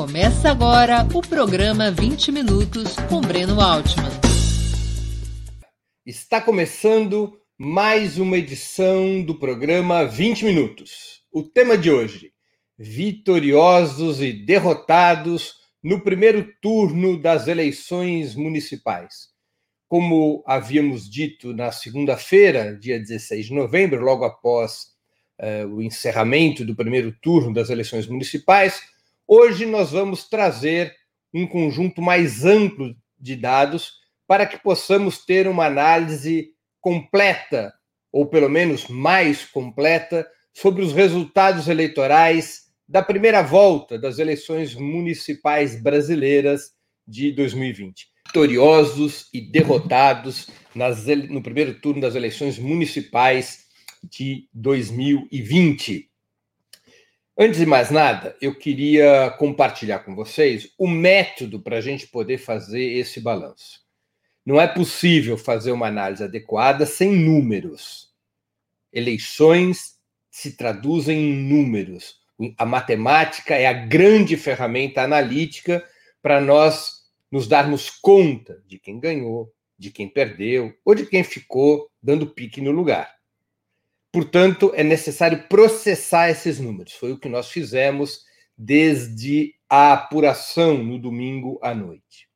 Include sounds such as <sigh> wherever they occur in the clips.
Começa agora o programa 20 Minutos com Breno Altman. Está começando mais uma edição do programa 20 Minutos. O tema de hoje: vitoriosos e derrotados no primeiro turno das eleições municipais. Como havíamos dito na segunda-feira, dia 16 de novembro, logo após uh, o encerramento do primeiro turno das eleições municipais, hoje nós vamos trazer um conjunto mais amplo de dados para que possamos ter uma análise completa, ou pelo menos mais completa, sobre os resultados eleitorais da primeira volta das eleições municipais brasileiras de 2020 vitoriosos e derrotados nas, no primeiro turno das eleições municipais de 2020. Antes de mais nada, eu queria compartilhar com vocês o método para a gente poder fazer esse balanço. Não é possível fazer uma análise adequada sem números. Eleições se traduzem em números. A matemática é a grande ferramenta analítica para nós nos darmos conta de quem ganhou, de quem perdeu ou de quem ficou dando pique no lugar. Portanto, é necessário processar esses números. Foi o que nós fizemos desde a apuração no domingo à noite.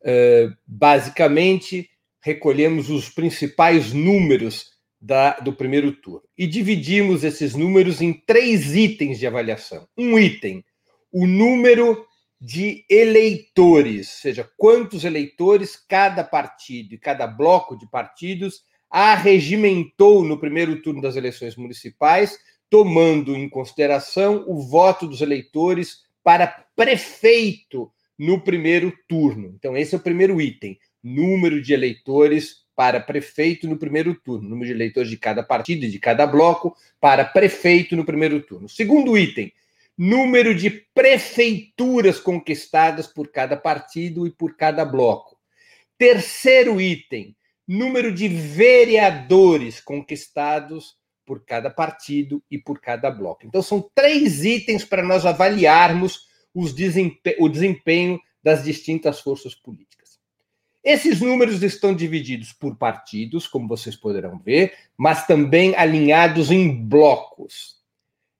Uh, basicamente, recolhemos os principais números da, do primeiro turno e dividimos esses números em três itens de avaliação. Um item, o número de eleitores, ou seja, quantos eleitores cada partido e cada bloco de partidos arregimentou no primeiro turno das eleições municipais, tomando em consideração o voto dos eleitores para prefeito no primeiro turno. Então, esse é o primeiro item: número de eleitores para prefeito no primeiro turno, número de eleitores de cada partido e de cada bloco para prefeito no primeiro turno. Segundo item, número de prefeituras conquistadas por cada partido e por cada bloco. Terceiro item, número de vereadores conquistados por cada partido e por cada bloco. Então, são três itens para nós avaliarmos o desempenho das distintas forças políticas. Esses números estão divididos por partidos, como vocês poderão ver, mas também alinhados em blocos.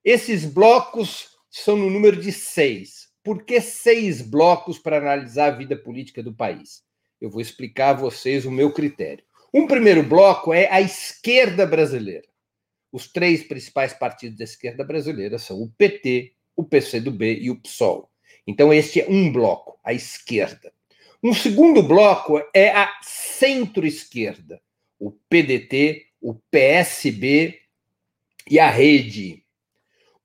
Esses blocos são no número de seis. Por que seis blocos para analisar a vida política do país? Eu vou explicar a vocês o meu critério. Um primeiro bloco é a esquerda brasileira. Os três principais partidos da esquerda brasileira são o PT, o PCdoB e o PSOL. Então, este é um bloco, a esquerda. Um segundo bloco é a centro-esquerda, o PDT, o PSB e a Rede.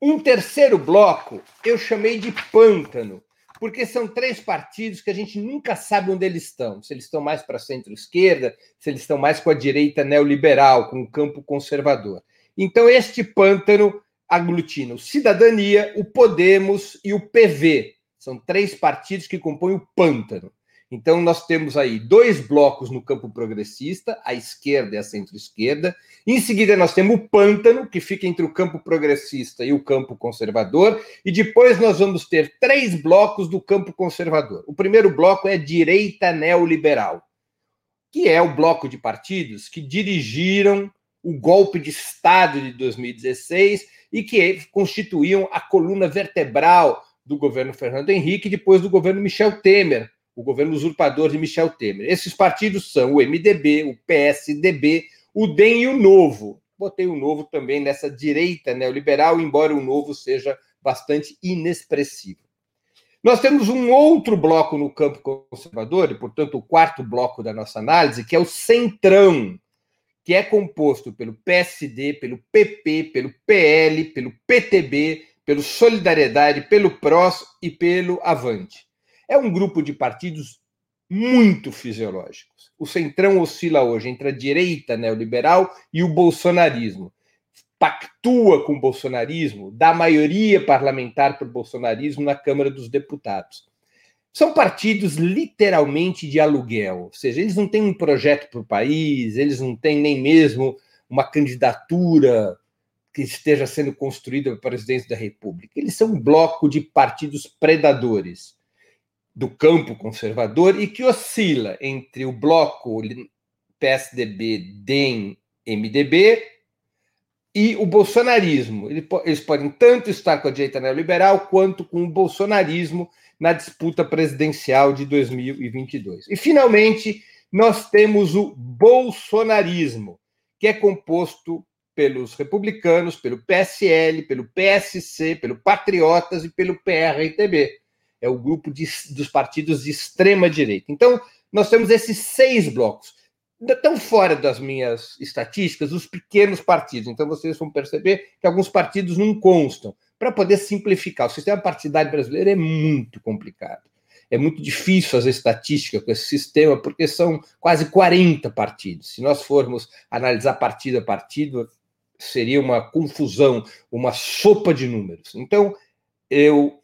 Um terceiro bloco eu chamei de pântano, porque são três partidos que a gente nunca sabe onde eles estão. Se eles estão mais para centro-esquerda, se eles estão mais com a direita neoliberal, com o campo conservador. Então, este pântano aglutina o Cidadania, o Podemos e o PV. São três partidos que compõem o pântano. Então, nós temos aí dois blocos no campo progressista, a esquerda e a centro-esquerda. Em seguida, nós temos o pântano, que fica entre o campo progressista e o campo conservador. E depois, nós vamos ter três blocos do campo conservador. O primeiro bloco é direita neoliberal, que é o bloco de partidos que dirigiram o golpe de Estado de 2016 e que constituíam a coluna vertebral do governo Fernando Henrique depois do governo Michel Temer o governo usurpador de Michel Temer. Esses partidos são o MDB, o PSDB, o DEM e o Novo. Botei o Novo também nessa direita neoliberal, embora o Novo seja bastante inexpressivo. Nós temos um outro bloco no campo conservador, e, portanto, o quarto bloco da nossa análise, que é o Centrão, que é composto pelo PSD, pelo PP, pelo PL, pelo PTB, pelo Solidariedade, pelo PROS e pelo Avante. É um grupo de partidos muito fisiológicos. O Centrão oscila hoje entre a direita neoliberal e o bolsonarismo. Pactua com o bolsonarismo, dá maioria parlamentar para o bolsonarismo na Câmara dos Deputados. São partidos literalmente de aluguel, ou seja, eles não têm um projeto para o país, eles não têm nem mesmo uma candidatura que esteja sendo construída pelo presidente da República. Eles são um bloco de partidos predadores do campo conservador e que oscila entre o bloco PSDB, DEM, MDB e o bolsonarismo. Eles podem tanto estar com a direita neoliberal quanto com o bolsonarismo na disputa presidencial de 2022. E, finalmente, nós temos o bolsonarismo, que é composto pelos republicanos, pelo PSL, pelo PSC, pelo Patriotas e pelo PRTB. É o grupo de, dos partidos de extrema direita. Então, nós temos esses seis blocos. Estão fora das minhas estatísticas os pequenos partidos. Então, vocês vão perceber que alguns partidos não constam. Para poder simplificar, o sistema partidário brasileiro é muito complicado. É muito difícil fazer estatística com esse sistema, porque são quase 40 partidos. Se nós formos analisar partido a partido, seria uma confusão, uma sopa de números. Então, eu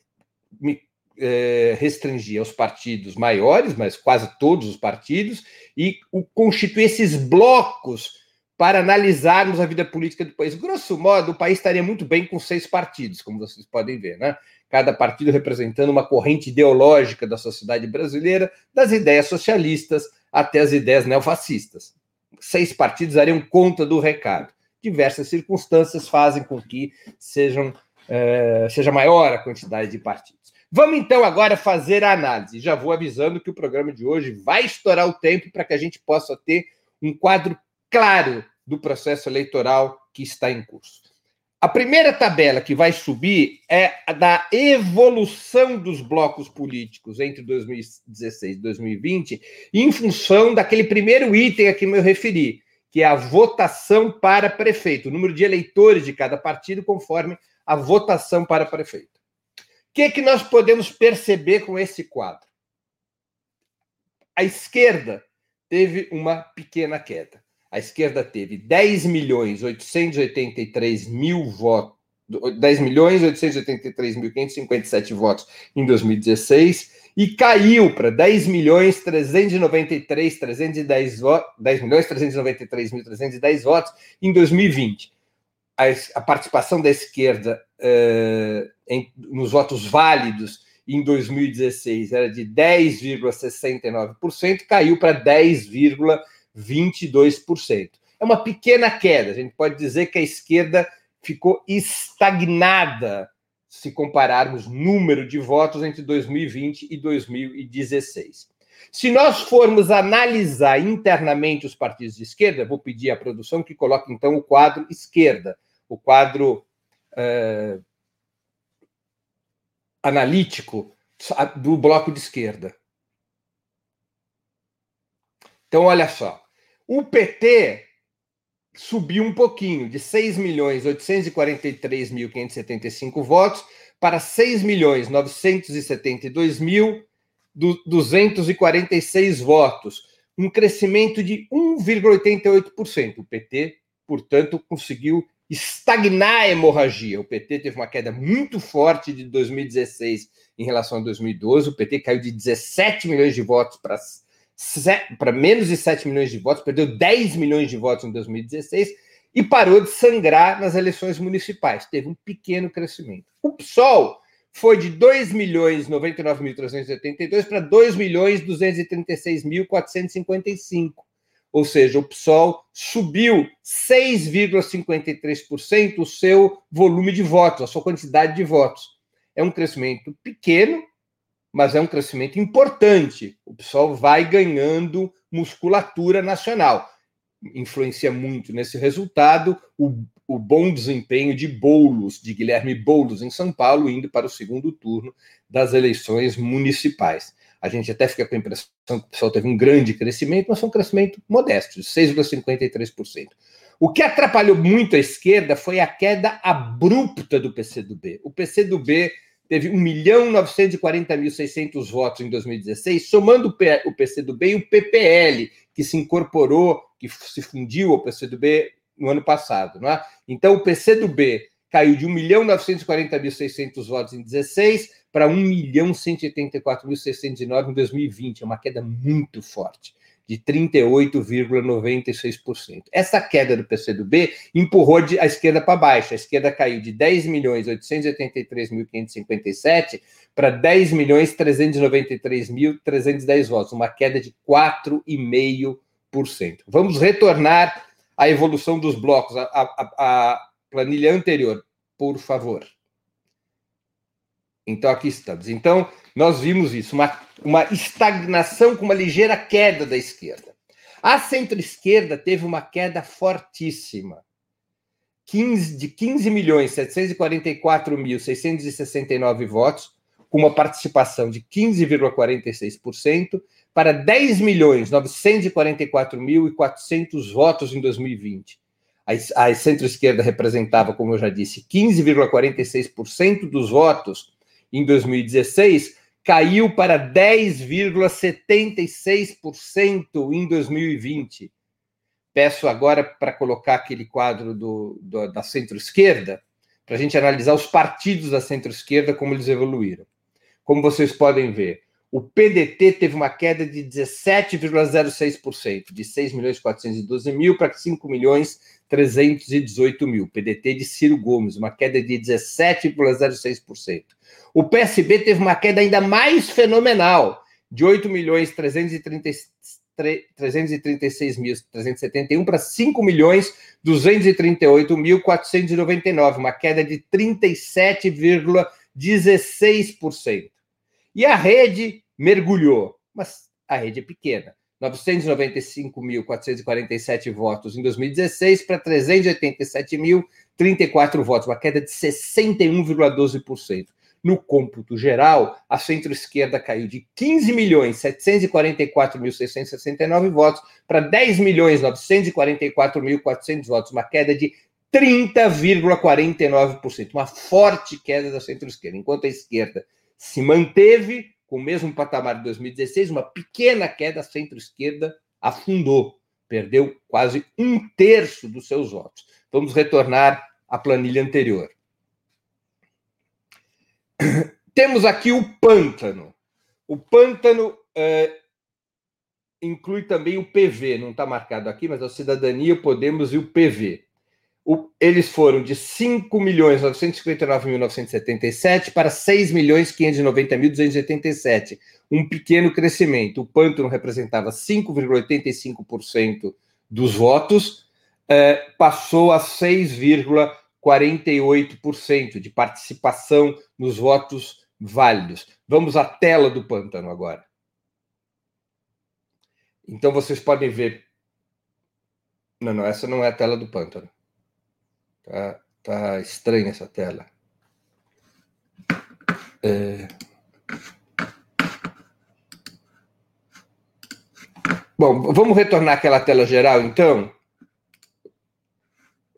me é, restringi aos partidos maiores, mas quase todos os partidos, e o, constituir esses blocos para analisarmos a vida política do país. Grosso modo, o país estaria muito bem com seis partidos, como vocês podem ver, né? Cada partido representando uma corrente ideológica da sociedade brasileira, das ideias socialistas até as ideias neofascistas. Seis partidos dariam conta do recado diversas circunstâncias fazem com que sejam, é, seja maior a quantidade de partidos. Vamos então agora fazer a análise. Já vou avisando que o programa de hoje vai estourar o tempo para que a gente possa ter um quadro claro do processo eleitoral que está em curso. A primeira tabela que vai subir é a da evolução dos blocos políticos entre 2016 e 2020, em função daquele primeiro item a que me referi, que é a votação para prefeito, o número de eleitores de cada partido conforme a votação para prefeito. Que, que nós podemos perceber com esse quadro? A esquerda teve uma pequena queda. A esquerda teve 10 milhões 883 mil votos, 10 milhões 883 mil 557 votos em 2016 e caiu para 10 milhões 393 310 votos, 10 milhões 393 mil 310 votos em 2020. A, a participação da esquerda uh, em, nos votos válidos em 2016 era de 10,69%, caiu para 10,22%. É uma pequena queda, a gente pode dizer que a esquerda ficou estagnada se compararmos número de votos entre 2020 e 2016. Se nós formos analisar internamente os partidos de esquerda, vou pedir à produção que coloque então o quadro esquerda, o quadro uh, analítico do bloco de esquerda. Então, olha só. O PT subiu um pouquinho, de 6 milhões 843 mil 575 votos para 6 milhões 972 mil 246 votos, um crescimento de 1,88%. O PT, portanto, conseguiu estagnar a hemorragia. O PT teve uma queda muito forte de 2016 em relação a 2012. O PT caiu de 17 milhões de votos para para menos de 7 milhões de votos, perdeu 10 milhões de votos em 2016 e parou de sangrar nas eleições municipais. Teve um pequeno crescimento. O PSOL foi de 2 milhões 99.382 para 2 milhões 236.455. Ou seja, o PSOL subiu 6,53% o seu volume de votos, a sua quantidade de votos. É um crescimento pequeno, mas é um crescimento importante. O PSOL vai ganhando musculatura nacional. Influencia muito nesse resultado o, o bom desempenho de Boulos, de Guilherme Boulos, em São Paulo, indo para o segundo turno das eleições municipais. A gente até fica com a impressão que o PSOL teve um grande crescimento, mas foi um crescimento modesto, de 6,53%. O que atrapalhou muito a esquerda foi a queda abrupta do PCdoB. O PCdoB teve 1 milhão 940.600 votos em 2016, somando o PCdoB e o PPL, que se incorporou, que se fundiu ao PCdoB no ano passado. Não é? Então, o PCdoB caiu de 1 milhão 940.600 votos em 16 para 1 milhão 184.609 em 2020. É uma queda muito forte. de 38,96%. Essa queda do PCdoB empurrou a esquerda para baixo. A esquerda caiu de 10 milhões 883.557 para 10 milhões 393.310 votos, uma queda de 4,5%. Vamos retornar à evolução dos blocos, a, a, a planilha anterior, por favor. Então, aqui estamos. Então, nós vimos isso, uma, uma estagnação com uma ligeira queda da esquerda. A centro-esquerda teve uma queda fortíssima. 15, de 15 milhões 744.669 votos, com uma participação de 15,46%, para 10 milhões 944.400 votos em 2020. A, centro-esquerda representava, como eu já disse, 15,46% dos votos em 2016 caiu para 10,76% em 2020. Peço agora para colocar aquele quadro do, do da centro-esquerda, para a gente analisar os partidos da centro-esquerda, como eles evoluíram. Como vocês podem ver, o PDT teve uma queda de 17,06%, de 6 milhões 412 mil para 5 milhões 318 mil. PDT de Ciro Gomes, uma queda de 17,06%. O PSB teve uma queda ainda mais fenomenal, de 8 milhões 336 mil 371 para 5 milhões 238 mil 499, uma queda de 37,16%. E a rede mergulhou, mas a rede é pequena. 995.447 votos em 2016 para 387.034 votos, uma queda de 61,12%. No cômputo geral, a centro-esquerda caiu de 15 milhões 744.669 votos para 10 milhões 944.400 votos, uma queda de 30,49%, uma forte queda da centro-esquerda. Enquanto a esquerda se manteve com o mesmo patamar de 2016, uma pequena queda centro-esquerda afundou, perdeu quase um terço dos seus votos. Vamos retornar à planilha anterior. <clears throat> Temos aqui o pântano. O pântano é, inclui também o PV, não está marcado aqui, mas a cidadania, o Podemos e o PV o, eles foram de 5 milhões 959.977 para 6 milhões 590.287, um pequeno crescimento. O pântano representava 5,85% dos votos, eh, passou a 6,48% de participação nos votos válidos. Vamos à tela do pântano agora. Então vocês podem ver. Não, não, essa não é a tela do pântano. Tá, tá estranha essa tela. É... Bom, vamos retornar àquela tela geral, então?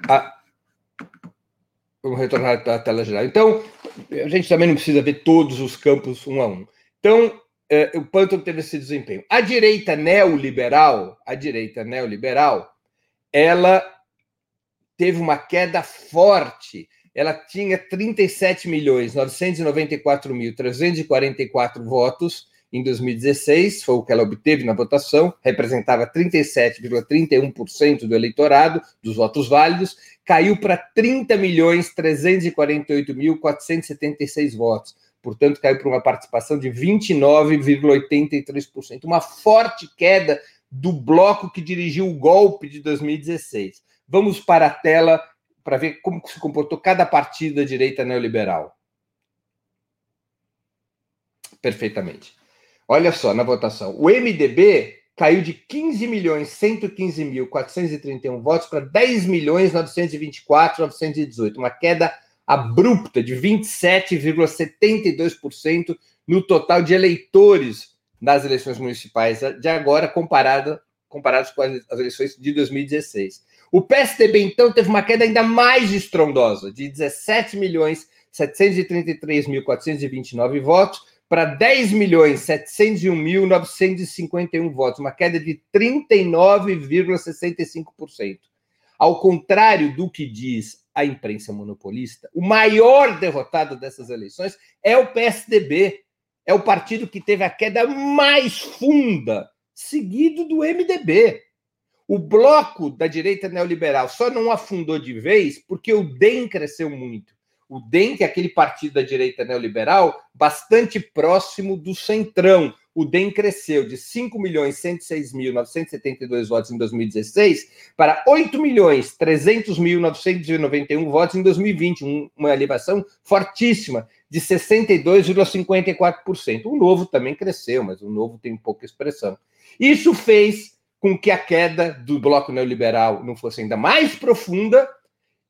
Ah, vamos retornar à tela geral. Então, a gente também não precisa ver todos os campos um a um. Então, é, o Pântano teve esse desempenho. A direita neoliberal, a direita neoliberal, ela teve uma queda forte. Ela tinha 37 milhões 994 mil 344 votos em 2016, foi o que ela obteve na votação, representava 37,31% do eleitorado, dos votos válidos, caiu para 30 milhões 348 mil 476 votos. Portanto, caiu para uma participação de 29,83%, uma forte queda do bloco que dirigiu o golpe de 2016. Vamos para a tela para ver como se comportou cada partido da direita neoliberal. Perfeitamente. Olha só na votação. O MDB caiu de 15 milhões 115 mil 431 votos para 10 milhões 924 918, uma queda abrupta de 27,72% no total de eleitores nas eleições municipais de agora comparado, comparados com as eleições de 2016. O PSDB, então, teve uma queda ainda mais estrondosa, de 17 milhões 733.429 votos para 10 milhões 701.951 votos, uma queda de 39,65%. Ao contrário do que diz a imprensa monopolista, o maior derrotado dessas eleições é o PSDB, é o partido que teve a queda mais funda seguido do MDB. O bloco da direita neoliberal só não afundou de vez porque o DEM cresceu muito. O DEM, que é aquele partido da direita neoliberal, bastante próximo do centrão. O DEM cresceu de 5.106.972 votos em 2016 para 8.300.991 votos em 2020, uma elevação fortíssima de 62,54%. O novo também cresceu, mas o novo tem pouca expressão. Isso fez com que a queda do bloco neoliberal não fosse ainda mais profunda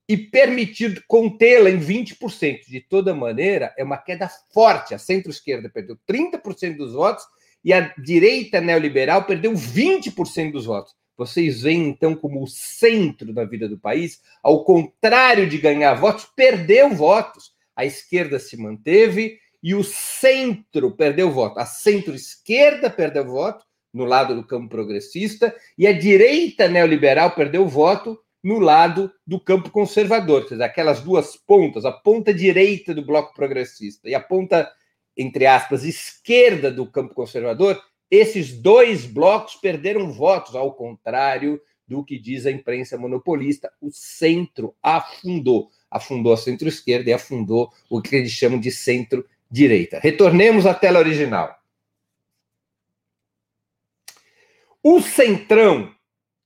e permitido contê-la em 20%. De toda maneira, é uma queda forte. A centro-esquerda perdeu 30% dos votos e a direita neoliberal perdeu 20% dos votos. Vocês veem, então, como o centro da vida do país, ao contrário de ganhar votos, perdeu votos. A esquerda se manteve e o centro perdeu voto. A centro-esquerda perdeu voto no lado do campo progressista, e a direita neoliberal perdeu voto no lado do campo conservador, quer dizer, aquelas duas pontas, a ponta direita do bloco progressista e a ponta, entre aspas, esquerda do campo conservador, esses dois blocos perderam votos, ao contrário do que diz a imprensa monopolista, o centro afundou. Afundou a centro-esquerda e afundou o que eles chamam de centro-direita. Retornemos à tela original. O Centrão,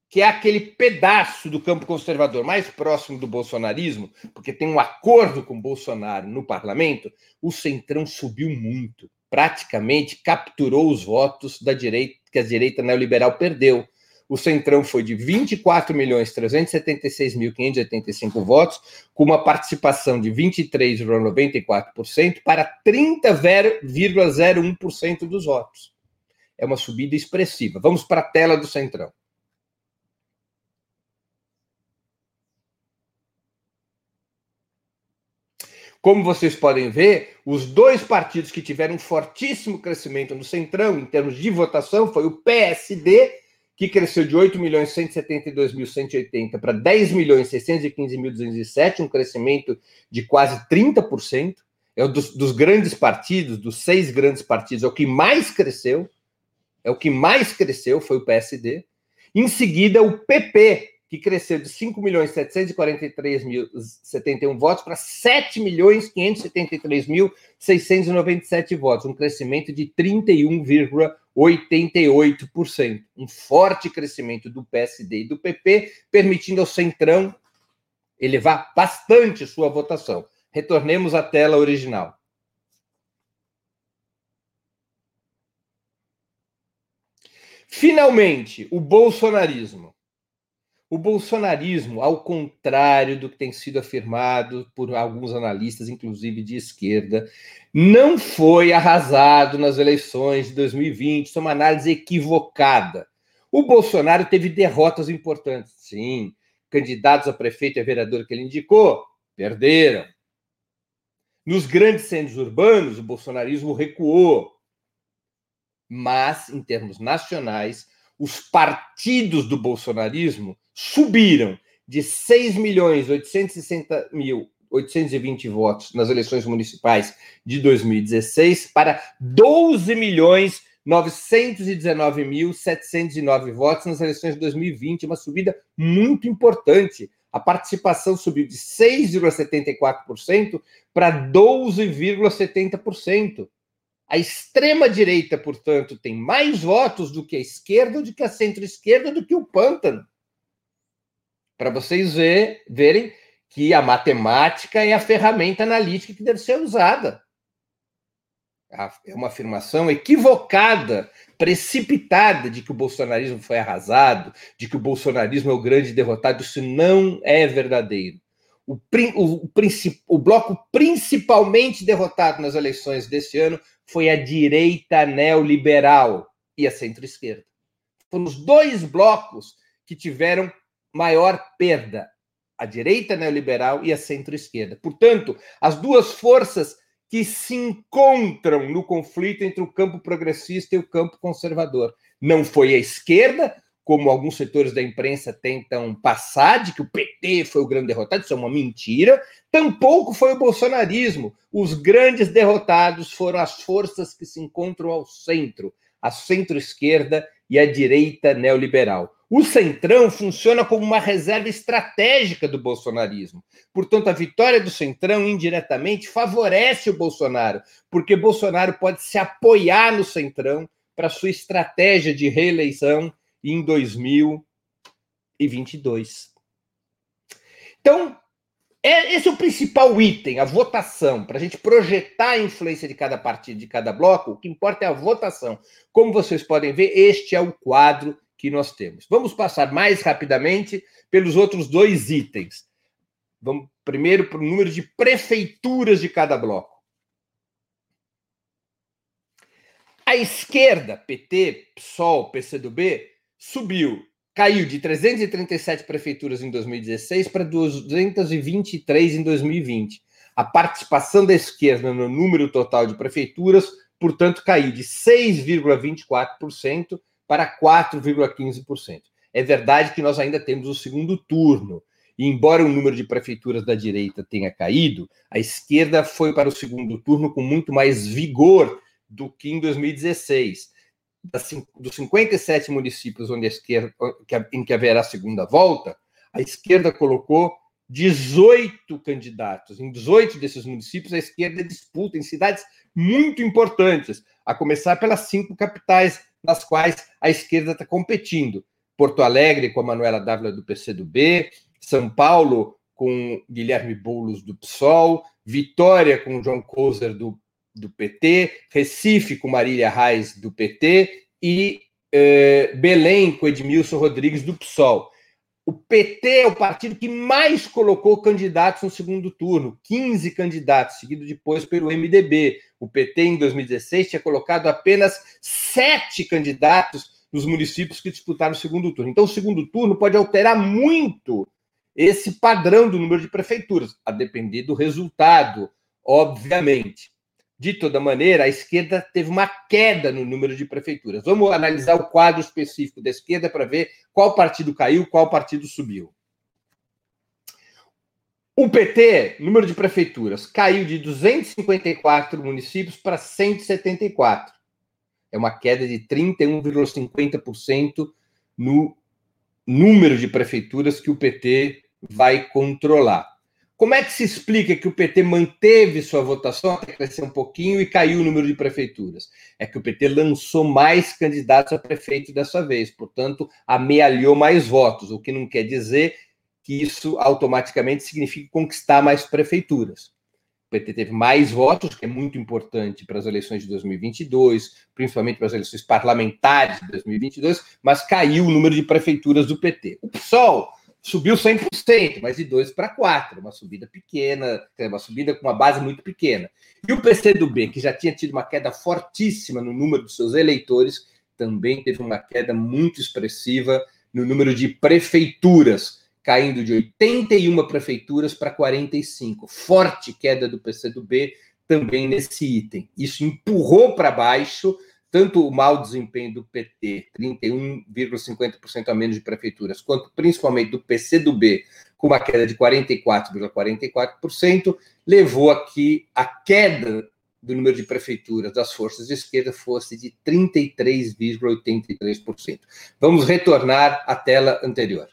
que é aquele pedaço do campo conservador mais próximo do bolsonarismo, porque tem um acordo com Bolsonaro no parlamento, o Centrão subiu muito. Praticamente capturou os votos da direita, que a direita neoliberal perdeu. O Centrão foi de 24.376.585 votos, com uma participação de 23,94% para 30,01% dos votos é uma subida expressiva. Vamos para a tela do Centrão. Como vocês podem ver, os dois partidos que tiveram um fortíssimo crescimento no Centrão, em termos de votação, foi o PSD, que cresceu de 8.172.180 para 10.615.207, um crescimento de quase 30%. É um dos, dos grandes partidos, dos seis grandes partidos, é o que mais cresceu é o que mais cresceu, foi o PSD. Em seguida, o PP, que cresceu de 5.743.071 votos para 7.573.697 votos, um crescimento de 31,88%. Um forte crescimento do PSD e do PP, permitindo ao Centrão elevar bastante sua votação. Retornemos à tela original. Finalmente, o bolsonarismo. O bolsonarismo, ao contrário do que tem sido afirmado por alguns analistas, inclusive de esquerda, não foi arrasado nas eleições de 2020. Isso é uma análise equivocada. O Bolsonaro teve derrotas importantes, sim. Candidatos a prefeito e a vereador que ele indicou perderam. Nos grandes centros urbanos, o bolsonarismo recuou mas, em termos nacionais, os partidos do bolsonarismo subiram de 6 milhões 860 mil 820 votos nas eleições municipais de 2016 para 12 milhões 919.709 votos nas eleições de 2020, uma subida muito importante. A participação subiu de 6,74% para 12,70%. A extrema-direita, portanto, tem mais votos do que a esquerda, do que a centro-esquerda, do que o pântano. Para vocês ver, verem que a matemática é a ferramenta analítica que deve ser usada. É uma afirmação equivocada, precipitada de que o bolsonarismo foi arrasado, de que o bolsonarismo é o grande derrotado. Isso não é verdadeiro. O, o, o, bloco principalmente derrotado nas eleições desse ano foi a direita neoliberal e a centro-esquerda. Foram os dois blocos que tiveram maior perda, a direita neoliberal e a centro-esquerda. Portanto, as duas forças que se encontram no conflito entre o campo progressista e o campo conservador. Não foi a esquerda, como alguns setores da imprensa tentam passar, de que o PT foi o grande derrotado, isso é uma mentira. Tampouco foi o bolsonarismo. Os grandes derrotados foram as forças que se encontram ao centro, a centro-esquerda e a direita neoliberal. O Centrão funciona como uma reserva estratégica do bolsonarismo. Portanto, a vitória do Centrão indiretamente favorece o Bolsonaro, porque Bolsonaro pode se apoiar no Centrão para sua estratégia de reeleição em 2022. Então, é, esse é o principal item, a votação, para a gente projetar a influência de cada partido, de cada bloco, o que importa é a votação. Como vocês podem ver, este é o quadro que nós temos. Vamos passar mais rapidamente pelos outros dois itens. Vamos primeiro para o número de prefeituras de cada bloco. A esquerda, PT, PSOL, PCdoB, subiu caiu de 337 prefeituras em 2016 para 223 em 2020. A participação da esquerda no número total de prefeituras, portanto, caiu de 6,24% para 4,15%. É verdade que nós ainda temos o segundo turno. E embora o número de prefeituras da direita tenha caído, a esquerda foi para o segundo turno com muito mais vigor do que em 2016 dos 57 municípios onde a esquerda, em que haverá a segunda volta, a esquerda colocou 18 candidatos. Em 18 desses municípios, a esquerda disputa em cidades muito importantes, a começar pelas cinco capitais nas quais a esquerda está competindo. Porto Alegre com a Manuela Dávila do PCdoB, São Paulo com Guilherme Boulos do PSOL, Vitória com João Couser do do PT, Recife com Marília Reis, do PT, e eh, Belém com Edmilson Rodrigues, do PSOL. O PT é o partido que mais colocou candidatos no segundo turno, 15 candidatos, seguido depois pelo MDB. O PT, em 2016, tinha colocado apenas sete candidatos nos municípios que disputaram o segundo turno. Então, o segundo turno pode alterar muito esse padrão do número de prefeituras, a depender do resultado, obviamente. De toda maneira, a esquerda teve uma queda no número de prefeituras. Vamos analisar o quadro específico da esquerda para ver qual partido caiu, qual partido subiu. O PT, número de prefeituras, caiu de 254 municípios para 174. É uma queda de 31,50% no número de prefeituras que o PT vai controlar. Como é que se explica que o PT manteve sua votação até crescer um pouquinho e caiu o número de prefeituras? É que o PT lançou mais candidatos a prefeito dessa vez, portanto, amealhou mais votos, o que não quer dizer que isso automaticamente significa conquistar mais prefeituras. O PT teve mais votos, que é muito importante para as eleições de 2022, principalmente para as eleições parlamentares de 2022, mas caiu o número de prefeituras do PT. O PSOL subiu 100%, mas de 2 para 4, uma subida pequena, uma subida com uma base muito pequena. E o PCdoB, que já tinha tido uma queda fortíssima no número de seus eleitores, também teve uma queda muito expressiva no número de prefeituras, caindo de 81 prefeituras para 45. Forte queda do PCdoB também nesse item. Isso empurrou para baixo tanto o mau desempenho do PT, 31,50% a menos de prefeituras, quanto principalmente do PCdoB, com uma queda de 44,44%, ,44%, levou aqui a queda do número de prefeituras das forças de esquerda fosse de 33,83%. Vamos retornar à tela anterior.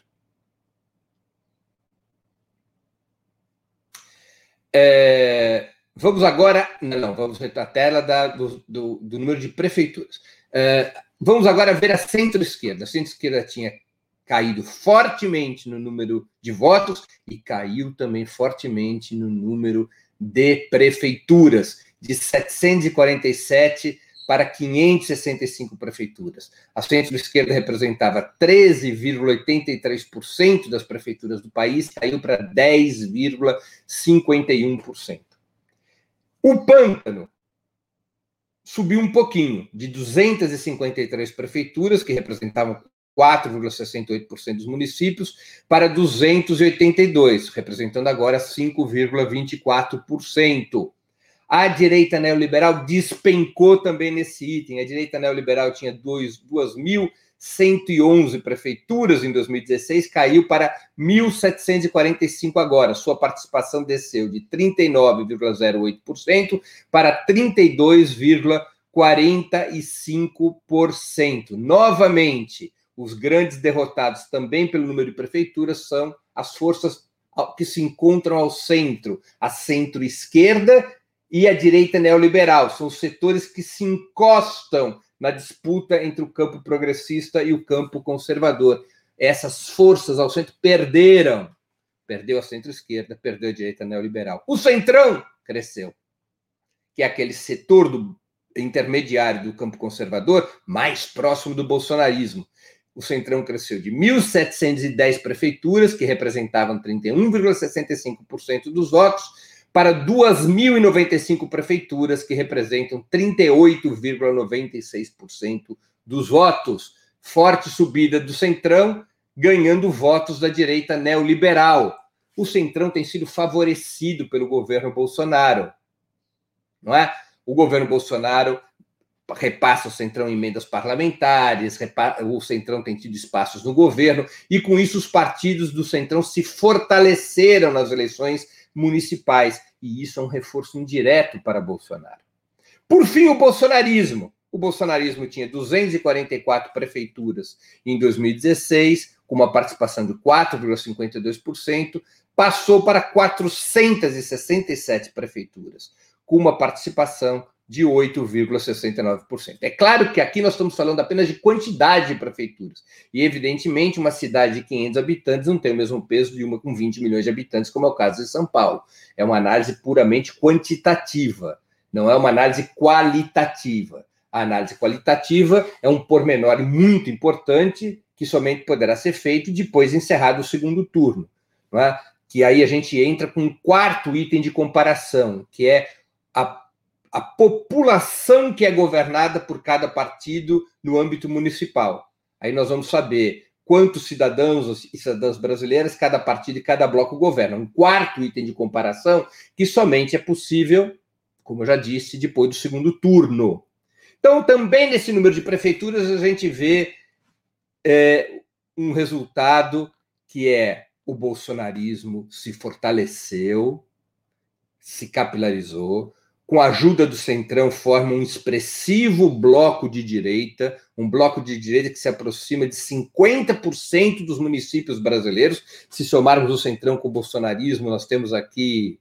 É, Vamos agora. Não, vamos a tela da, do, do, do, número de prefeituras. Uh, vamos agora ver a centro-esquerda. A centro-esquerda tinha caído fortemente no número de votos e caiu também fortemente no número de prefeituras, de 747 para 565 prefeituras. A centro-esquerda representava 13,83% das prefeituras do país, caiu para 10,51%. O pântano subiu um pouquinho, de 253 prefeituras, que representavam 4,68% dos municípios, para 282, representando agora 5,24%. A direita neoliberal despencou também nesse item. A direita neoliberal tinha 2.000 111 prefeituras em 2016, caiu para 1.745 agora. Sua participação desceu de 39,08% para 32,48%. 45%. Novamente, os grandes derrotados também pelo número de prefeituras são as forças que se encontram ao centro, a centro-esquerda e a direita neoliberal. São os setores que se encostam na disputa entre o campo progressista e o campo conservador. Essas forças ao centro perderam. Perdeu a centro-esquerda, perdeu a direita neoliberal. O centrão cresceu, que é aquele setor do intermediário do campo conservador mais próximo do bolsonarismo. O Centrão cresceu de 1.710 prefeituras, que representavam 31,65% dos votos, para 2.095 prefeituras, que representam 38,96% dos votos. Forte subida do Centrão, ganhando votos da direita neoliberal. O Centrão tem sido favorecido pelo governo Bolsonaro. Não é? O governo Bolsonaro repassa o Centrão emendas parlamentares, o Centrão tem tido espaços no governo, e com isso os partidos do Centrão se fortaleceram nas eleições municipais, e isso é um reforço indireto para Bolsonaro. Por fim, o bolsonarismo. O bolsonarismo tinha 244 prefeituras em 2016, com uma participação de 4,52%, passou para 467 prefeituras, com uma participação de 8,69%. É claro que aqui nós estamos falando apenas de quantidade de prefeituras. E, evidentemente, uma cidade de 500 habitantes não tem o mesmo peso de uma com 20 milhões de habitantes, como é o caso de São Paulo. É uma análise puramente quantitativa, não é uma análise qualitativa. A análise qualitativa é um pormenor muito importante que somente poderá ser feito depois de encerrado o segundo turno. É? Que aí a gente entra com um quarto item de comparação, que é a a população que é governada por cada partido no âmbito municipal. Aí nós vamos saber quantos cidadãos e cidadãs brasileiras cada partido e cada bloco governa. Um quarto item de comparação que somente é possível, como eu já disse, depois do segundo turno. Então, também nesse número de prefeituras, a gente vê é, um resultado que é o bolsonarismo se fortaleceu, se capilarizou, com a ajuda do Centrão, forma um expressivo bloco de direita, um bloco de direita que se aproxima de 50% dos municípios brasileiros. Se somarmos o Centrão com o bolsonarismo, nós temos aqui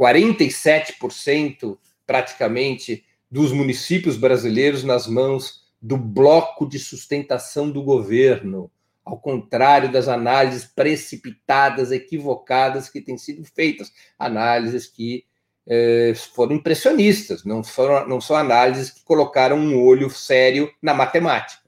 47% praticamente dos municípios brasileiros nas mãos do bloco de sustentação do governo, ao contrário das análises precipitadas, equivocadas que têm sido feitas, análises que é, foram impressionistas, não, foram, não são análises que colocaram um olho sério na matemática.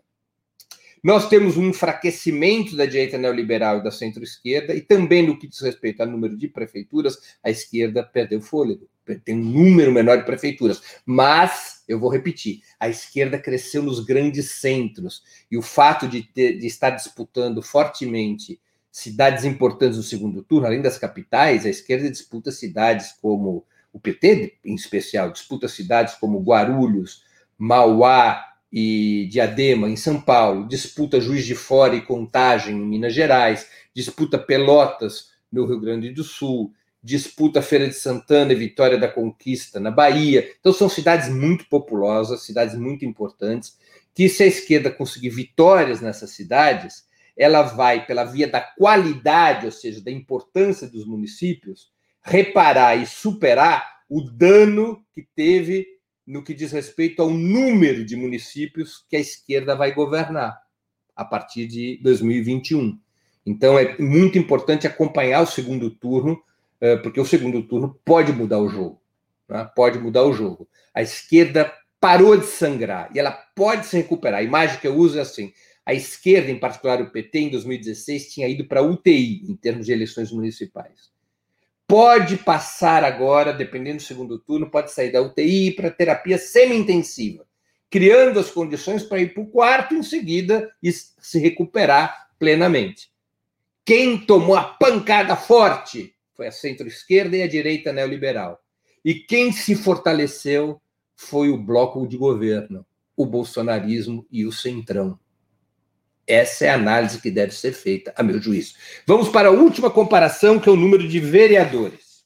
Nós temos um enfraquecimento da direita neoliberal e da centro-esquerda, e também no que diz respeito ao número de prefeituras, a esquerda perdeu fôlego, tem um número menor de prefeituras. Mas, eu vou repetir, a esquerda cresceu nos grandes centros, e o fato de, ter, de estar disputando fortemente cidades importantes no segundo turno, além das capitais, a esquerda disputa cidades como o PT, em especial, disputa cidades como Guarulhos, Mauá e Diadema, em São Paulo, disputa Juiz de Fora e Contagem, em Minas Gerais, disputa Pelotas, no Rio Grande do Sul, disputa Feira de Santana e Vitória da Conquista, na Bahia. Então, são cidades muito populosas, cidades muito importantes, que se a esquerda conseguir vitórias nessas cidades, ela vai pela via da qualidade, ou seja, da importância dos municípios, reparar e superar o dano que teve no que diz respeito ao número de municípios que a esquerda vai governar a partir de 2021. Então é muito importante acompanhar o segundo turno, eh, porque o segundo turno pode mudar o jogo. Né? Pode mudar o jogo. A esquerda parou de sangrar e ela pode se recuperar. A imagem que eu uso é assim: a esquerda, em particular o PT, em 2016, tinha ido para UTI em termos de eleições municipais pode passar agora, dependendo do segundo turno, pode sair da UTI para terapia semi-intensiva, criando as condições para ir para o quarto em seguida e se recuperar plenamente. Quem tomou a pancada forte foi a centro-esquerda e a direita neoliberal. E quem se fortaleceu foi o bloco de governo, o bolsonarismo e o centrão. Essa é a análise que deve ser feita, a meu juízo. Vamos para a última comparação, que é o número de vereadores.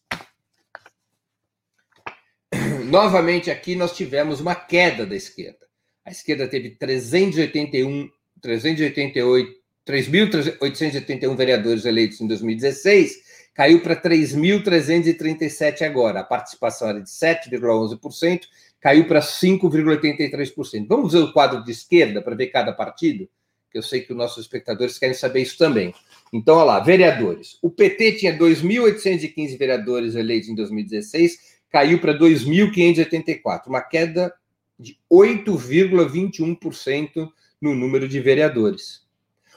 <clears throat> novamente aqui nós tivemos uma queda da esquerda. A esquerda teve 381, 388, 3.881 vereadores eleitos em 2016, caiu para 3.337 agora. A participação era de 7,11%, caiu para 5,83%. Vamos ver o quadro de esquerda para ver cada partido? Que eu sei que os nossos espectadores querem saber isso também. Então, olha lá, vereadores. O PT tinha 2.815 vereadores eleitos em 2016, caiu para 2.584, uma queda de 8,21% no número de vereadores.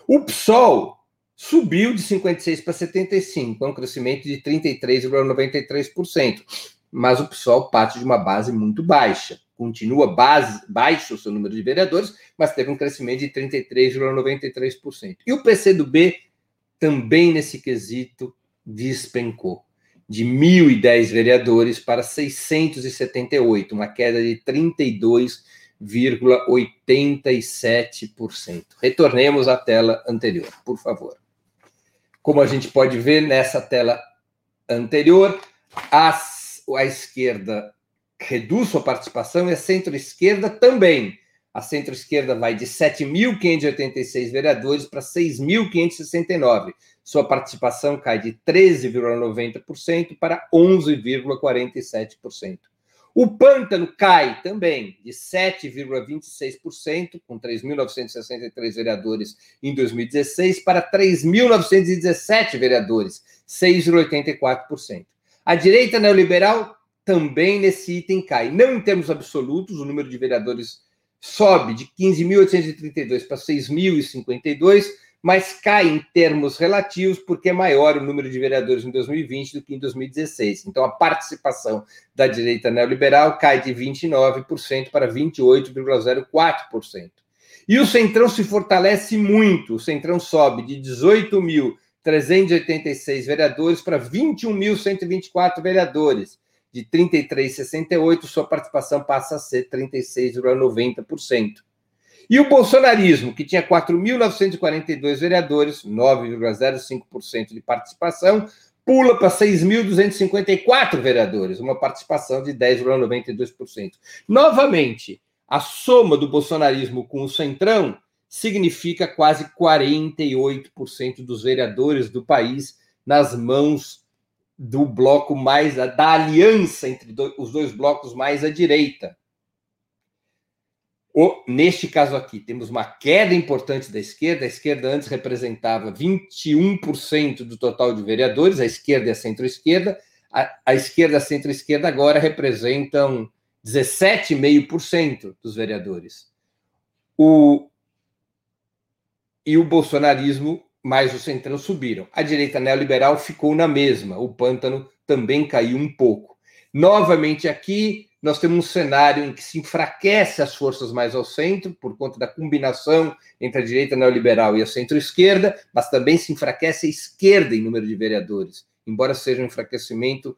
O PSOL subiu de 56 para 75, é um crescimento de 33,93%. Mas o PSOL parte de uma base muito baixa. Continua base, baixo o seu número de vereadores, mas teve um crescimento de 33,93%. E o PCdoB também nesse quesito despencou de 1.010 vereadores para 678, uma queda de 32,87%. Retornemos à tela anterior, por favor. Como a gente pode ver nessa tela anterior, a, a esquerda reduz sua participação e a centro-esquerda também. A centro-esquerda vai de 7.586 vereadores para 6.569 sua participação cai de 13,90% para 11,47%. O pântano cai também de 7,26%, com 3.963 vereadores em 2016, para 3.917 vereadores, 6,84%. A direita neoliberal também nesse item cai. Não em termos absolutos, o número de vereadores sobe de 15.832 para 6.052, mas cai em termos relativos porque é maior o número de vereadores em 2020 do que em 2016. Então, a participação da direita neoliberal cai de 29% para 28,04%. E o Centrão se fortalece muito. O Centrão sobe de 18.386 vereadores para 21.124 vereadores. De 33,68, sua participação passa a ser 36,90%. E o bolsonarismo, que tinha 4.942 vereadores, 9,05% de participação, pula para 6.254 vereadores, uma participação de 10,92%. Novamente, a soma do bolsonarismo com o Centrão significa quase 48% dos vereadores do país nas mãos do bloco mais da aliança entre os dois blocos mais à direita. O, neste caso aqui, temos uma queda importante da esquerda. A esquerda antes representava 21% do total de vereadores, a esquerda e a centro-esquerda. A, a esquerda e a centro-esquerda agora representam 17,5% dos vereadores. O, e o bolsonarismo mais o centrão subiram. A direita neoliberal ficou na mesma. O pântano também caiu um pouco. Novamente aqui, nós temos um cenário em que se enfraquece as forças mais ao centro, por conta da combinação entre a direita neoliberal e a centro-esquerda, mas também se enfraquece a esquerda em número de vereadores. Embora seja um enfraquecimento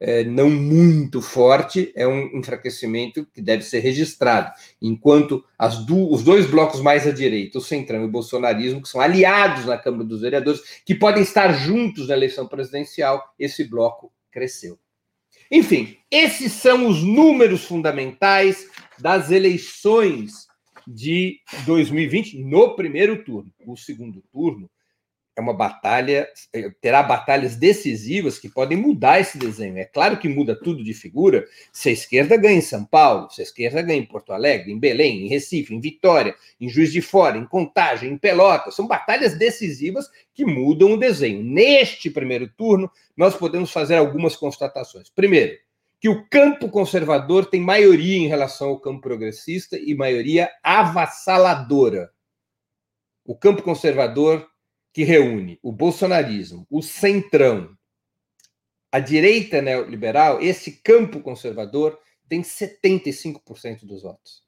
é, não muito forte, é um enfraquecimento que deve ser registrado. Enquanto do, os dois blocos mais à direita, o Centrão e o bolsonarismo, que são aliados na Câmara dos Vereadores, que podem estar juntos na eleição presidencial, esse bloco cresceu. Enfim, esses são os números fundamentais das eleições de 2020 no primeiro turno. O segundo turno é uma batalha, é, terá batalhas decisivas que podem mudar esse desenho. É claro que muda tudo de figura se a esquerda ganha em São Paulo, se a esquerda ganha em Porto Alegre, em Belém, em Recife, em Vitória, em Juiz de Fora, em Contagem, em Pelotas. São batalhas decisivas que mudam o desenho. Neste primeiro turno, nós podemos fazer algumas constatações. Primeiro, que o campo conservador tem maioria em relação ao campo progressista e maioria avassaladora. O campo conservador que reúne o bolsonarismo, o centrão, a direita neoliberal, esse campo conservador tem 75% dos votos.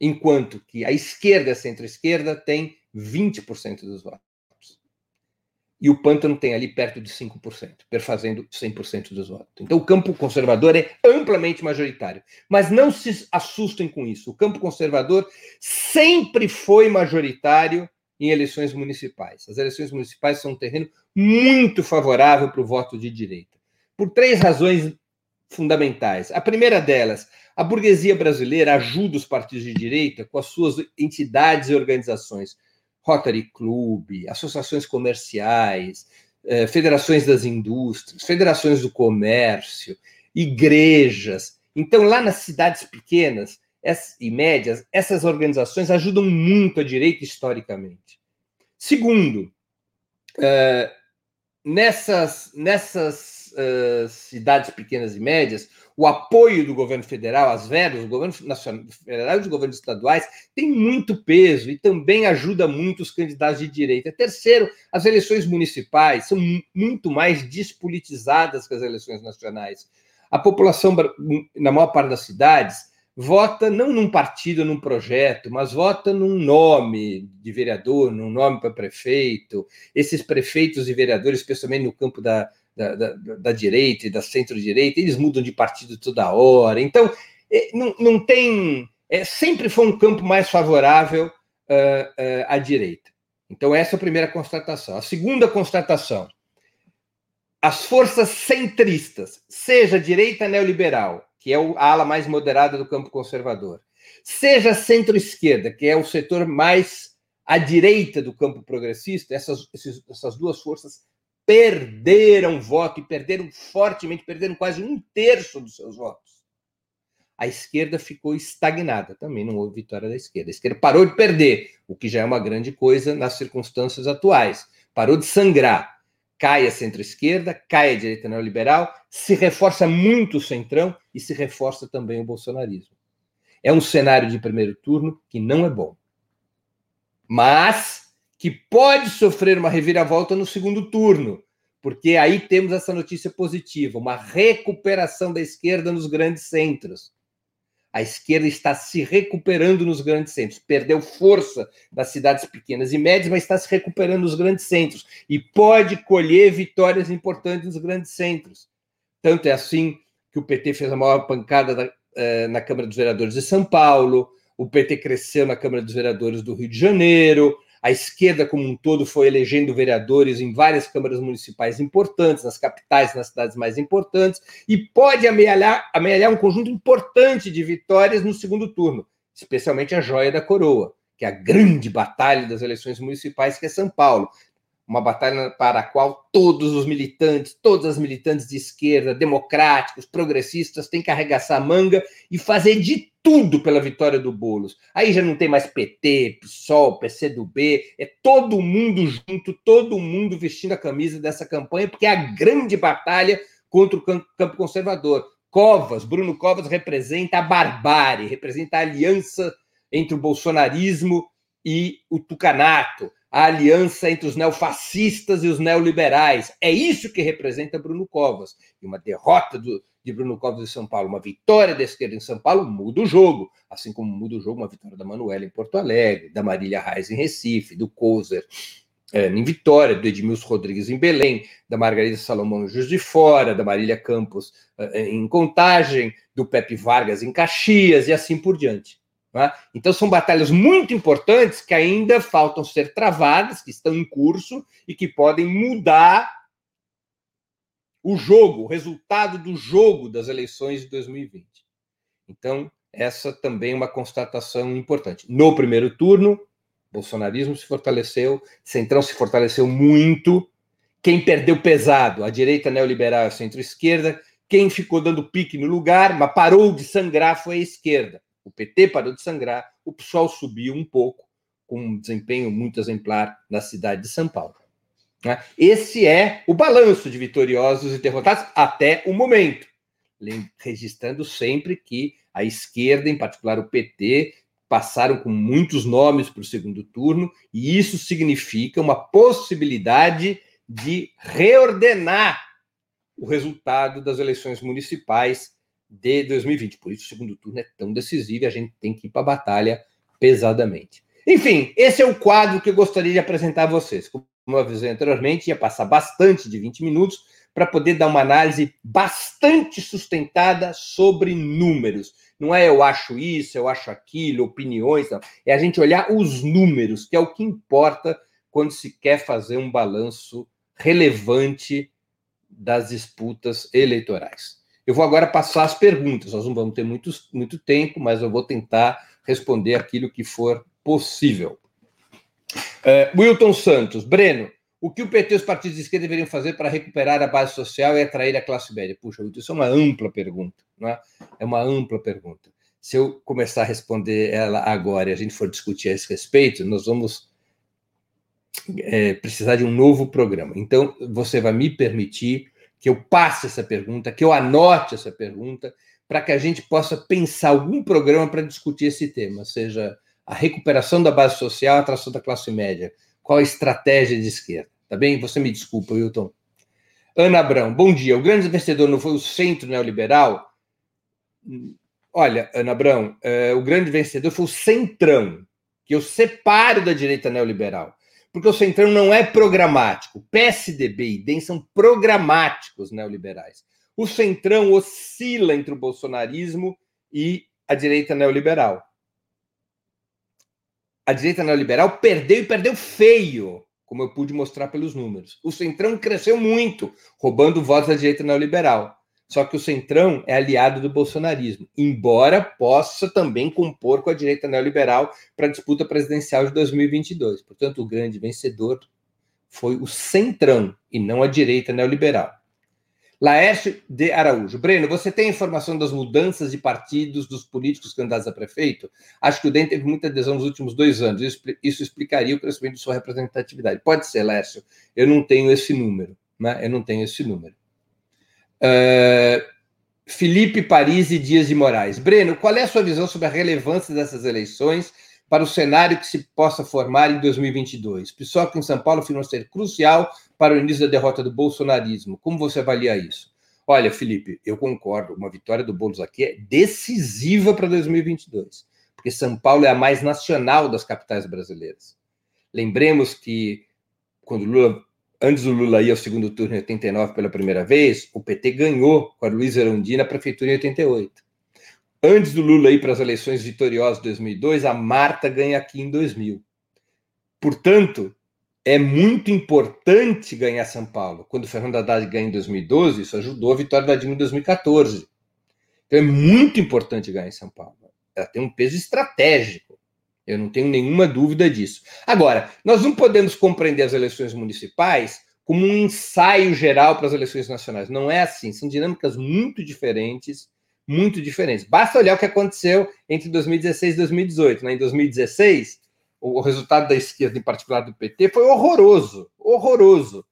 Enquanto que a esquerda a centro-esquerda tem 20% dos votos. E o pântano tem ali perto de 5%, perfazendo 100% dos votos. Então o campo conservador é amplamente majoritário. Mas não se assustem com isso. O campo conservador sempre foi majoritário em eleições municipais. As eleições municipais são um terreno muito favorável para o voto de direita. Por três razões fundamentais. A primeira delas, a burguesia brasileira ajuda os partidos de direita com as suas entidades e organizações. Rotary Club, associações comerciais, eh, federações das indústrias, federações do comércio, igrejas. Então, lá nas cidades pequenas e médias, essas organizações ajudam muito a direita historicamente. Segundo, eh, nessas, nessas uh, cidades pequenas e médias, o apoio do governo federal, as verbas do governo nacional, federal e dos governos estaduais tem muito peso e também ajuda muito os candidatos de direita. Terceiro, as eleições municipais são muito mais despolitizadas que as eleições nacionais. A população, na maior parte das cidades, vota não num partido, num projeto, mas vota num nome de vereador, num nome para prefeito. Esses prefeitos e vereadores, especialmente no campo da, da, da, da direita e da centro-direita, eles mudam de partido toda hora. Então, é, não, não tem. É, sempre foi um campo mais favorável uh, uh, à direita. Então, essa é a primeira constatação. A segunda constatação: as forças centristas, seja direita neoliberal, que é a ala mais moderada do campo conservador, seja centro-esquerda, que é o setor mais à direita do campo progressista, essas, essas duas forças perderam voto e perderam fortemente, perderam quase um terço dos seus votos. A esquerda ficou estagnada, também não houve vitória da esquerda. A esquerda parou de perder, o que já é uma grande coisa nas circunstâncias atuais. Parou de sangrar cai a centro-esquerda, cai a direita neoliberal, se reforça muito o centrão e se reforça também o bolsonarismo. É um cenário de primeiro turno que não é bom, mas que pode sofrer uma reviravolta no segundo turno, porque aí temos essa notícia positiva, uma recuperação da esquerda nos grandes centros. A esquerda está se recuperando nos grandes centros. Perdeu força das cidades pequenas e médias, mas está se recuperando nos grandes centros. E pode colher vitórias importantes nos grandes centros. Tanto é assim que o PT fez a maior pancada da, eh, na Câmara dos Vereadores de São Paulo, o PT cresceu na Câmara dos Vereadores do Rio de Janeiro, a esquerda como um todo foi elegendo vereadores em várias câmaras municipais importantes, nas capitais, nas cidades mais importantes, e pode amealhar, amealhar um conjunto importante de vitórias no segundo turno, especialmente a joia da coroa, que é a grande batalha das eleições municipais, que é São Paulo uma batalha para a qual todos os militantes, todas as militantes de esquerda, democráticos, progressistas, têm que arregaçar a manga e fazer de tudo pela vitória do Boulos. Aí já não tem mais PT, PSOL, PCdoB, é todo mundo junto, todo mundo vestindo a camisa dessa campanha, porque é a grande batalha contra o campo conservador. Covas, Bruno Covas representa a barbárie, representa a aliança entre o bolsonarismo e o tucanato a aliança entre os neofascistas e os neoliberais. É isso que representa Bruno Covas. E uma derrota do, de Bruno Covas em São Paulo, uma vitória da esquerda em São Paulo, muda o jogo. Assim como muda o jogo uma vitória da Manuela em Porto Alegre, da Marília Reis em Recife, do Kozer é, em Vitória, do Edmilson Rodrigues em Belém, da Margarida Salomão em Juiz de Fora, da Marília Campos é, em Contagem, do Pepe Vargas em Caxias e assim por diante. Né? Então, são batalhas muito importantes que ainda faltam ser travadas, que estão em curso e que podem mudar o jogo, o resultado do jogo das eleições de 2020. Então, essa também é uma constatação importante. No primeiro turno, bolsonarismo se fortaleceu, Centrão se fortaleceu muito. Quem perdeu pesado, a direita neoliberal e a centro-esquerda. Quem ficou dando pique no lugar, mas parou de sangrar, foi a esquerda. O PT parou de sangrar, o PSOL subiu um pouco, com um desempenho muito exemplar na cidade de São Paulo. Né? Esse é o balanço de vitoriosos e derrotados até o momento, registrando sempre que a esquerda, em particular o PT, passaram com muitos nomes para o segundo turno, e isso significa uma possibilidade de reordenar o resultado das eleições municipais de 2020. Por isso, o segundo turno é tão decisivo e a gente tem que ir para a batalha pesadamente. Enfim, esse é o quadro que eu gostaria de apresentar a vocês. Como eu avisei anteriormente, ia passar bastante de 20 minutos para poder dar uma análise bastante sustentada sobre números. Não é eu acho isso, eu acho aquilo, opiniões, não. É a gente olhar os números, que é o que importa quando se quer fazer um balanço relevante das disputas eleitorais. Eu vou agora passar as perguntas. Nós não vamos ter muito, muito tempo, mas eu vou tentar responder aquilo que for possível. Uh, Wilton Santos, Breno, o que o PT e os partidos de esquerda deveriam fazer para recuperar a base social e atrair a classe média? Puxa, Wilton, isso é uma ampla pergunta, não é? É uma ampla pergunta. Se eu começar a responder ela agora e a gente for discutir a esse respeito, nós vamos é, precisar de um novo programa. Então, você vai me permitir que eu passe essa pergunta, que eu anote essa pergunta, para que a gente possa pensar algum programa para discutir esse tema, seja a recuperação da base social, a atração da classe média. Qual a estratégia de esquerda? Tá bem? Você me desculpa, Wilton. Ana Abrão, bom dia. O grande vencedor não foi o centro neoliberal? Olha, Ana Abrão, é, o grande vencedor foi o centrão, que eu separo da direita neoliberal porque o Centrão não é programático. PSDB e DEM são programáticos neoliberais. O Centrão oscila entre o bolsonarismo e a direita neoliberal. A direita neoliberal perdeu e perdeu feio, como eu pude mostrar pelos números. O Centrão cresceu muito, roubando votos da direita neoliberal. Só que o Centrão é aliado do bolsonarismo, embora possa também compor com a direita neoliberal para a disputa presidencial de 2022. Portanto, o grande vencedor foi o Centrão e não a direita neoliberal. Laércio de Araújo. Breno, você tem informação das mudanças de partidos dos políticos candidatos a prefeito? Acho que o DEM teve muita adesão nos últimos dois anos. Isso, explicaria o crescimento de sua representatividade. Pode ser, Laércio. Eu não tenho esse número. Né? Eu não tenho esse número. Uh, Felipe Paris e Dias de Moraes. Breno, qual é a sua visão sobre a relevância dessas eleições para o cenário que se possa formar em 2022? PSOL em São Paulo afirma ser crucial para o início da derrota do bolsonarismo. Como você avalia isso? Olha, Felipe, eu concordo. Uma vitória do Boulos aqui é decisiva para 2022, porque São Paulo é a mais nacional das capitais brasileiras. Lembremos que quando Lula antes do Lula ir ao segundo turno em 89 pela primeira vez, o PT ganhou com a Luiz Erundina a prefeitura em 88. Antes do Lula ir para as eleições vitoriosas de 2002, a Marta ganha aqui em 2000. Portanto, é muito importante ganhar São Paulo. Quando o Fernando Haddad ganha em 2012, isso ajudou a vitória da Dilma em 2014. Então é muito importante ganhar em São Paulo. Ela tem um peso estratégico. Eu não tenho nenhuma dúvida disso. Agora, nós não podemos compreender as eleições municipais como um ensaio geral para as eleições nacionais. Não é assim. São dinâmicas muito diferentes, muito diferentes. Basta olhar o que aconteceu entre 2016 e 2018. Né? Em 2016, o resultado da esquerda, em particular do PT, foi horroroso, horroroso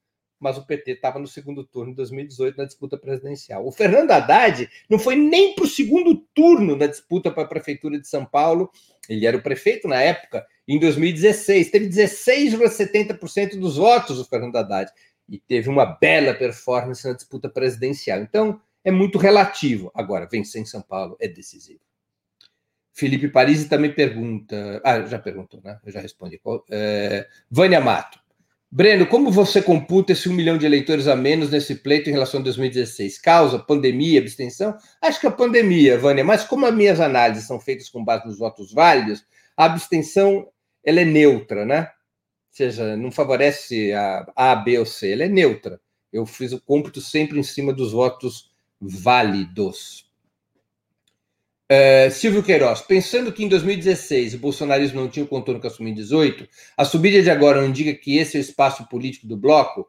mas o PT estava no segundo turno de 2018 na disputa presidencial. O Fernando Haddad não foi nem para o segundo turno na disputa para a prefeitura de São Paulo. Ele era o prefeito na época, em 2016. Teve 16,70% dos votos o Fernando Haddad e teve uma bela performance na disputa presidencial. Então, é muito relativo. Agora, vencer em São Paulo é decisivo. Felipe Parisi também pergunta. Ah, já perguntou, né? Eu já respondi. É, Vânia Mato. Breno, como você computa esse um milhão de eleitores a menos nesse pleito em relação a 2016? Causa, pandemia, abstenção? Acho que a pandemia, Vânia, mas como as minhas análises são feitas com base nos votos válidos, a abstenção ela é neutra, né? Ou seja, não favorece a A, B ou C, ela é neutra. Eu fiz o cômputo sempre em cima dos votos válidos. Uh, Silvio Queiroz, pensando que em 2016 o bolsonarismo não tinha o contorno que assumiu em 2018, a subida de agora não indica que esse é o espaço político do bloco?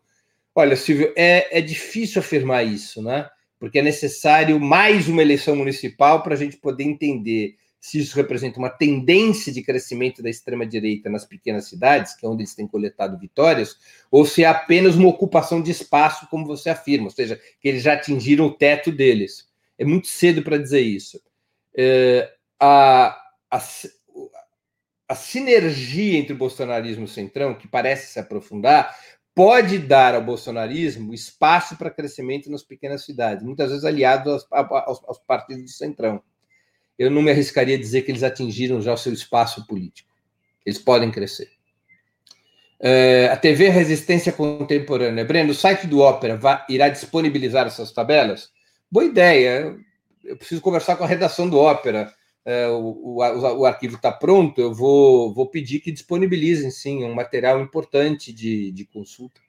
Olha, Silvio, é, é difícil afirmar isso, né? Porque é necessário mais uma eleição municipal para a gente poder entender se isso representa uma tendência de crescimento da extrema-direita nas pequenas cidades, que é onde eles têm coletado vitórias, ou se é apenas uma ocupação de espaço, como você afirma, ou seja, que eles já atingiram o teto deles. É muito cedo para dizer isso é, a, a, a sinergia entre o bolsonarismo e o centrão, que parece se aprofundar, pode dar ao bolsonarismo espaço para crescimento nas pequenas cidades, muitas vezes aliado aos, aos, aos, partidos do centrão. Eu não me arriscaria a dizer que eles atingiram já o seu espaço político. Eles podem crescer. É, a TV Resistência Contemporânea. Breno, o site do Ópera vai, irá disponibilizar essas tabelas? Boa ideia eu preciso conversar com a redação do Ópera. É, o, o, o, arquivo está pronto, eu vou, vou pedir que disponibilizem, sim, um material importante de, de consulta.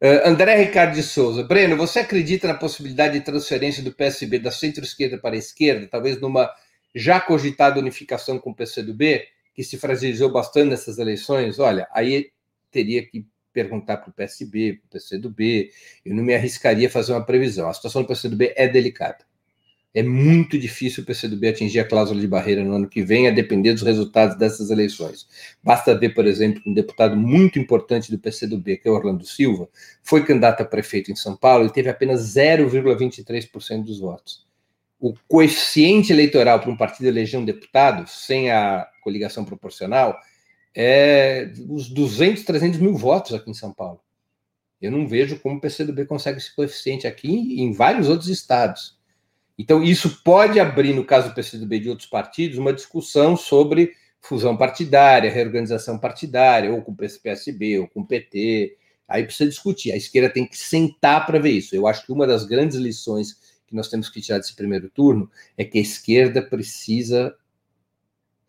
Uh, André Ricardo de Souza. Breno, você acredita na possibilidade de transferência do PSB da centro-esquerda para a esquerda, talvez numa já cogitada unificação com o PCdoB, que se fragilizou bastante nessas eleições? Olha, aí teria que perguntar para o PSB, para o PCdoB, eu não me arriscaria a fazer uma previsão. A situação do PCdoB é delicada. É muito difícil o PCdoB atingir a cláusula de barreira no ano que vem, a depender dos resultados dessas eleições. Basta ver, por exemplo, um deputado muito importante do PCdoB, que é Orlando Silva, foi candidato a prefeito em São Paulo e teve apenas 0,23% dos votos. O coeficiente eleitoral para um partido eleger um deputado, sem a coligação proporcional, é os 200, 300 mil votos aqui em São Paulo. Eu não vejo como o PCdoB consegue esse coeficiente aqui em vários outros estados. Então, isso pode abrir, no caso do PCdoB de outros partidos, uma discussão sobre fusão partidária, reorganização partidária, ou com o PSB, ou com o PT. Aí precisa discutir. A esquerda tem que sentar para ver isso. Eu acho que uma das grandes lições que nós temos que tirar desse primeiro turno é que a esquerda precisa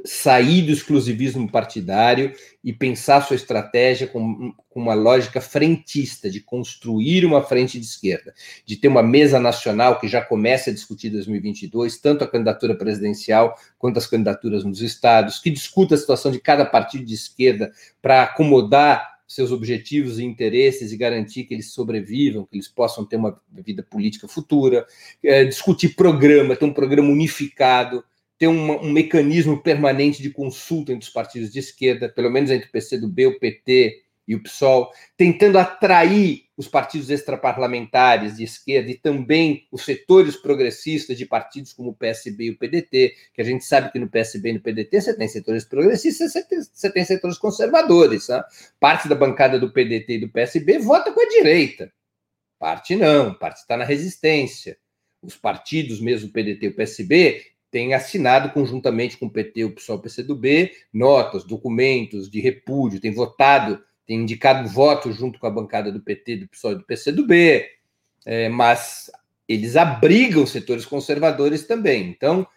sair do exclusivismo partidário e pensar sua estratégia com, com, uma lógica frentista, de construir uma frente de esquerda, de ter uma mesa nacional que já começa a discutir 2022, tanto a candidatura presidencial quanto as candidaturas nos estados, que discuta a situação de cada partido de esquerda para acomodar seus objetivos e interesses e garantir que eles sobrevivam, que eles possam ter uma vida política futura, é, discutir programa, ter um programa unificado, ter um, um, mecanismo permanente de consulta entre os partidos de esquerda, pelo menos entre o PCdoB, o PT e o PSOL, tentando atrair os partidos extraparlamentares de esquerda e também os setores progressistas de partidos como o PSB e o PDT, que a gente sabe que no PSB e no PDT você tem setores progressistas, você tem, você tem setores conservadores. Né? Parte da bancada do PDT e do PSB vota com a direita, parte não, parte está na resistência. Os partidos, mesmo o PDT e o PSB, tem assinado conjuntamente com o PT, o PSOL o PCdoB, notas, documentos de repúdio, tem votado, tem indicado votos junto com a bancada do PT, do PSOL e do PCdoB, é, mas eles abrigam setores conservadores também. Então,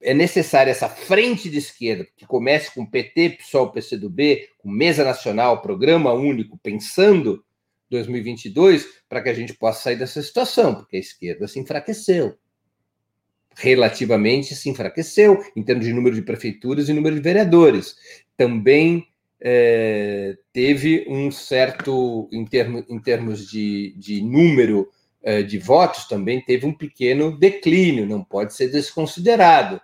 é necessária essa frente de esquerda, que comece com PT, PSOL, PCdoB, com mesa nacional, programa único, pensando 2022, para que a gente possa sair dessa situação, porque a esquerda se enfraqueceu relativamente se enfraqueceu em termos de número de prefeituras e número de vereadores. Também é, teve um certo, em, termo, em termos de, de número é, de votos, também teve um pequeno declínio, não pode ser desconsiderado.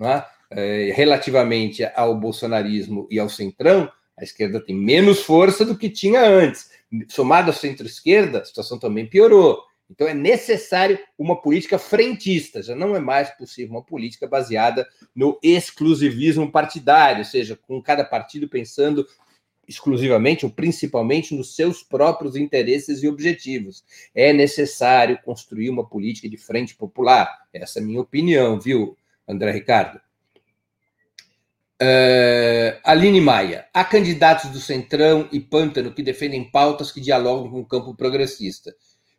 É? É, relativamente ao bolsonarismo e ao centrão, a esquerda tem menos força do que tinha antes. Somado ao centro-esquerda, a situação também piorou. Então é necessário uma política frentista, já não é mais possível uma política baseada no exclusivismo partidário, ou seja, com cada partido pensando exclusivamente ou principalmente nos seus próprios interesses e objetivos. É necessário construir uma política de frente popular. Essa é a minha opinião, viu, André Ricardo? Uh, Aline Maia. Há candidatos do Centrão e Pântano que defendem pautas que dialogam com o campo progressista.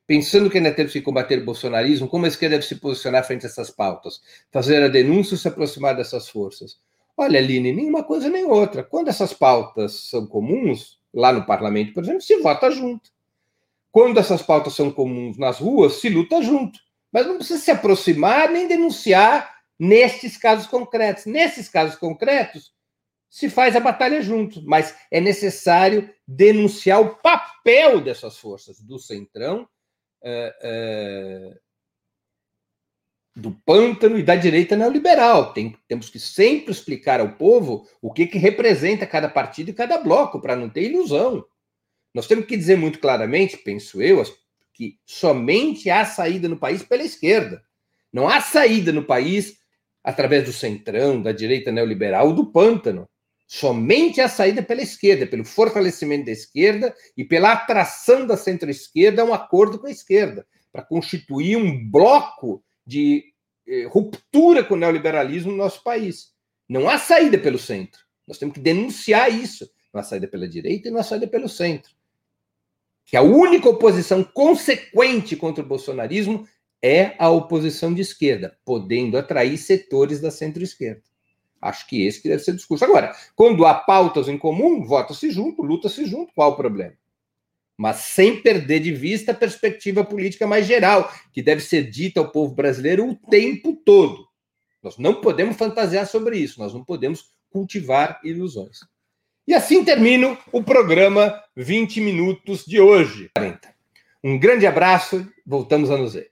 Pensando que ainda temos que combater o bolsonarismo, como a esquerda deve se posicionar frente a essas pautas? Fazer a denúncia ou se aproximar dessas forças? Olha, Aline, nenhuma coisa nem outra. Quando essas pautas são comuns, lá no parlamento, por exemplo, se vota junto. Quando essas pautas são comuns nas ruas, se luta junto. Mas não precisa se aproximar nem denunciar nestes casos concretos. Nesses casos concretos, se faz a batalha junto, mas é necessário denunciar o papel dessas forças do Centrão é, é, do pântano e da direita neoliberal. Tem, temos que sempre explicar ao povo o que, que representa cada partido e cada bloco, para não ter ilusão. Nós temos que dizer muito claramente, penso eu, que somente há saída no país pela esquerda. Não há saída no país através do centrão, da direita neoliberal, do pântano. Somente a saída pela esquerda, pelo fortalecimento da esquerda e pela atração da centro-esquerda a um acordo com a esquerda, para constituir um bloco de eh, ruptura com o neoliberalismo no nosso país. Não há saída pelo centro. Nós temos que denunciar isso. Não há saída pela direita e não há saída pelo centro. Que a única oposição consequente contra o bolsonarismo é a oposição de esquerda, podendo atrair setores da centro-esquerda. Acho que esse que deve ser o discurso. Agora, quando há pautas em comum, vota-se junto, luta-se junto, qual o problema? mas sem perder de vista a perspectiva política mais geral, que deve ser dita ao povo brasileiro o tempo todo. Nós não podemos fantasiar sobre isso, nós não podemos cultivar ilusões. E assim termino o programa 20 Minutos de hoje. Um grande abraço, voltamos a nos ver.